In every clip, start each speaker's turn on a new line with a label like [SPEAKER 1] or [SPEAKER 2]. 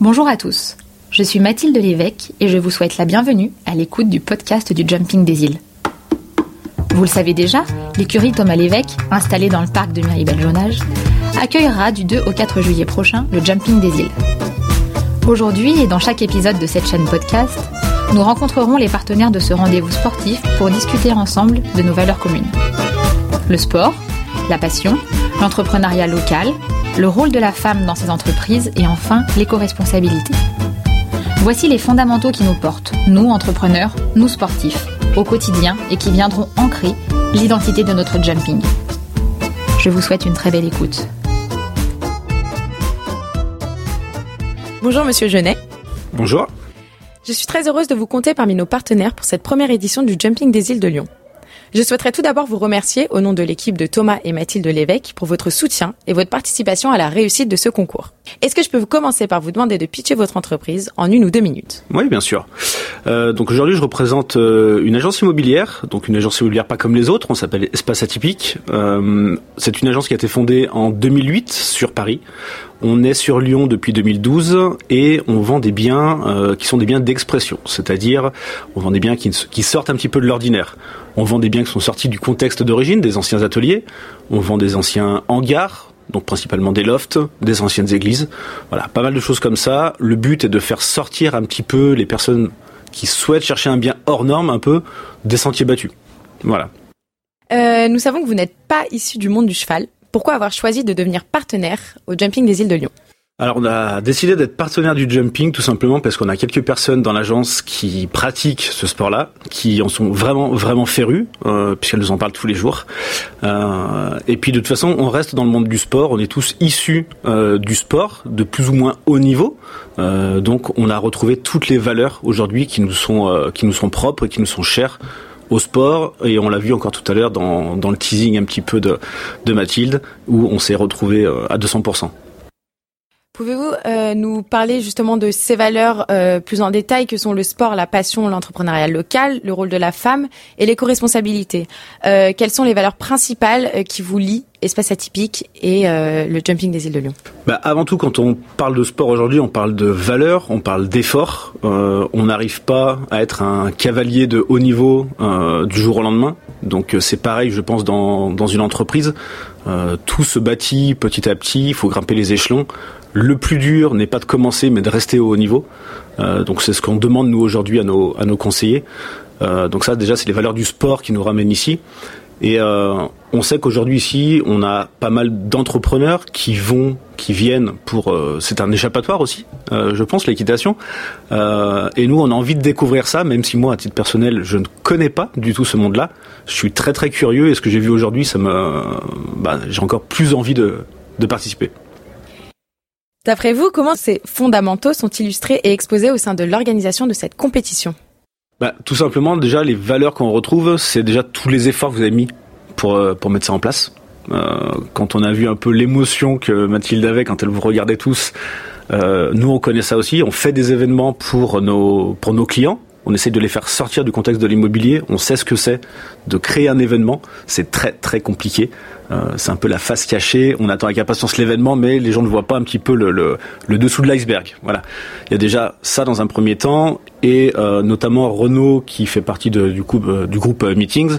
[SPEAKER 1] Bonjour à tous, je suis Mathilde Lévesque et je vous souhaite la bienvenue à l'écoute du podcast du Jumping des îles. Vous le savez déjà, l'écurie Thomas Lévesque, installée dans le parc de Miribel-Jonage, accueillera du 2 au 4 juillet prochain le Jumping des îles. Aujourd'hui et dans chaque épisode de cette chaîne podcast, nous rencontrerons les partenaires de ce rendez-vous sportif pour discuter ensemble de nos valeurs communes. Le sport, la passion, l'entrepreneuriat local, le rôle de la femme dans ces entreprises et enfin l'éco-responsabilité. Voici les fondamentaux qui nous portent, nous entrepreneurs, nous sportifs, au quotidien et qui viendront ancrer l'identité de notre jumping. Je vous souhaite une très belle écoute.
[SPEAKER 2] Bonjour Monsieur Genet.
[SPEAKER 3] Bonjour.
[SPEAKER 2] Je suis très heureuse de vous compter parmi nos partenaires pour cette première édition du Jumping des îles de Lyon. Je souhaiterais tout d'abord vous remercier au nom de l'équipe de Thomas et Mathilde Lévesque pour votre soutien et votre participation à la réussite de ce concours. Est-ce que je peux vous commencer par vous demander de pitcher votre entreprise en une ou deux minutes?
[SPEAKER 3] Oui, bien sûr. Euh, donc aujourd'hui, je représente euh, une agence immobilière, donc une agence immobilière pas comme les autres, on s'appelle Espace Atypique. Euh, c'est une agence qui a été fondée en 2008 sur Paris. On est sur Lyon depuis 2012 et on vend des biens qui sont des biens d'expression, c'est-à-dire on vend des biens qui, qui sortent un petit peu de l'ordinaire. On vend des biens sont sortis du contexte d'origine, des anciens ateliers. On vend des anciens hangars, donc principalement des lofts, des anciennes églises. Voilà, pas mal de choses comme ça. Le but est de faire sortir un petit peu les personnes qui souhaitent chercher un bien hors norme, un peu des sentiers battus. Voilà.
[SPEAKER 2] Euh, nous savons que vous n'êtes pas issu du monde du cheval. Pourquoi avoir choisi de devenir partenaire au Jumping des îles de Lyon?
[SPEAKER 3] Alors on a décidé d'être partenaire du jumping tout simplement parce qu'on a quelques personnes dans l'agence qui pratiquent ce sport-là, qui en sont vraiment vraiment férus euh, puisqu'elles nous en parlent tous les jours. Euh, et puis de toute façon on reste dans le monde du sport, on est tous issus euh, du sport de plus ou moins haut niveau, donc on a retrouvé toutes les valeurs aujourd'hui qui nous sont qui nous sont propres et qui nous sont chères au sport et on l'a vu encore tout à l'heure dans, dans le teasing un petit peu de, de Mathilde où on s'est retrouvé à 200%.
[SPEAKER 2] Pouvez-vous euh, nous parler justement de ces valeurs euh, plus en détail que sont le sport, la passion, l'entrepreneuriat local, le rôle de la femme et l'éco-responsabilité euh, Quelles sont les valeurs principales euh, qui vous lient Espace atypique et euh, le jumping des îles de Lyon
[SPEAKER 3] bah, Avant tout, quand on parle de sport aujourd'hui, on parle de valeurs, on parle d'efforts. Euh, on n'arrive pas à être un cavalier de haut niveau du jour au lendemain. Donc c'est pareil, je pense, dans, dans une entreprise. tout se bâtit petit à petit, il faut grimper les échelons. Le plus dur n'est pas de commencer, mais de rester au haut niveau. Euh, donc c'est ce qu'on demande nous aujourd'hui à nos, à nos conseillers. Euh, donc ça déjà c'est les valeurs du sport qui nous ramènent ici. Et euh, on sait qu'aujourd'hui ici on a pas mal d'entrepreneurs qui vont, qui viennent pour. c'est un échappatoire aussi, je pense l'équitation. et nous on a envie de découvrir ça, même si moi à titre personnel je ne connais pas du tout ce monde-là. Je suis très très curieux et ce que j'ai vu aujourd'hui, ça me, bah, j'ai encore plus envie de, de participer.
[SPEAKER 2] D'après vous, comment ces fondamentaux sont illustrés et exposés au sein de l'organisation de cette compétition?
[SPEAKER 3] Bah, Tout simplement, déjà, les valeurs qu'on retrouve, c'est déjà tous les efforts que vous avez mis pour, pour mettre ça en place. Euh, quand on a vu un peu l'émotion que Mathilde avait quand elle vous regardait tous, euh, nous on connaît ça aussi. On fait des événements pour nos, pour nos clients. On essaie de les faire sortir du contexte de l'immobilier. On sait ce que c'est de créer un événement. C'est très très compliqué. Euh, c'est un peu la face cachée. On attend avec impatience l'événement, mais les gens ne voient pas un petit peu le, le, le dessous de l'iceberg. Voilà. Il y a déjà ça dans un premier temps, et euh, notamment Renault, qui fait partie euh, du groupe Meetings,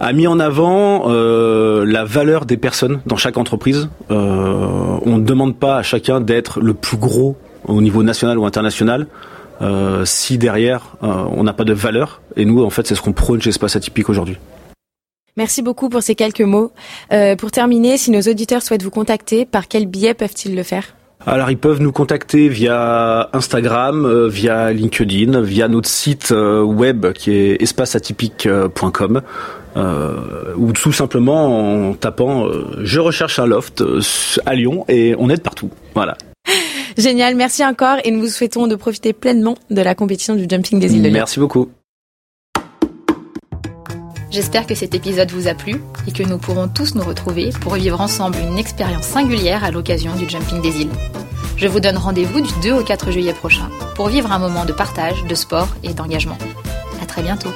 [SPEAKER 3] a mis en avant euh, la valeur des personnes dans chaque entreprise. on ne demande pas à chacun d'être le plus gros au niveau national ou international. Euh, si derrière euh, on n'a pas de valeur. Et nous, en fait, c'est ce qu'on prône chez Espace Atypique aujourd'hui.
[SPEAKER 2] Merci beaucoup pour ces quelques mots. Euh, pour terminer, si nos auditeurs souhaitent vous contacter, par quel biais peuvent-ils le faire?
[SPEAKER 3] Alors ils peuvent nous contacter via Instagram, euh, via LinkedIn, via notre site euh, web qui est espaceatypique.com euh, ou tout simplement en tapant je recherche un loft à Lyon et on est de partout. Voilà.
[SPEAKER 2] Génial, merci encore et nous vous souhaitons de profiter pleinement de la compétition du jumping des îles de Lyon.
[SPEAKER 3] Merci beaucoup.
[SPEAKER 1] J'espère que cet épisode vous a plu et que nous pourrons tous nous retrouver pour vivre ensemble une expérience singulière à l'occasion du Jumping des îles. Je vous donne rendez-vous du 2 au 4 juillet prochain pour vivre un moment de partage, de sport et d'engagement. À très bientôt.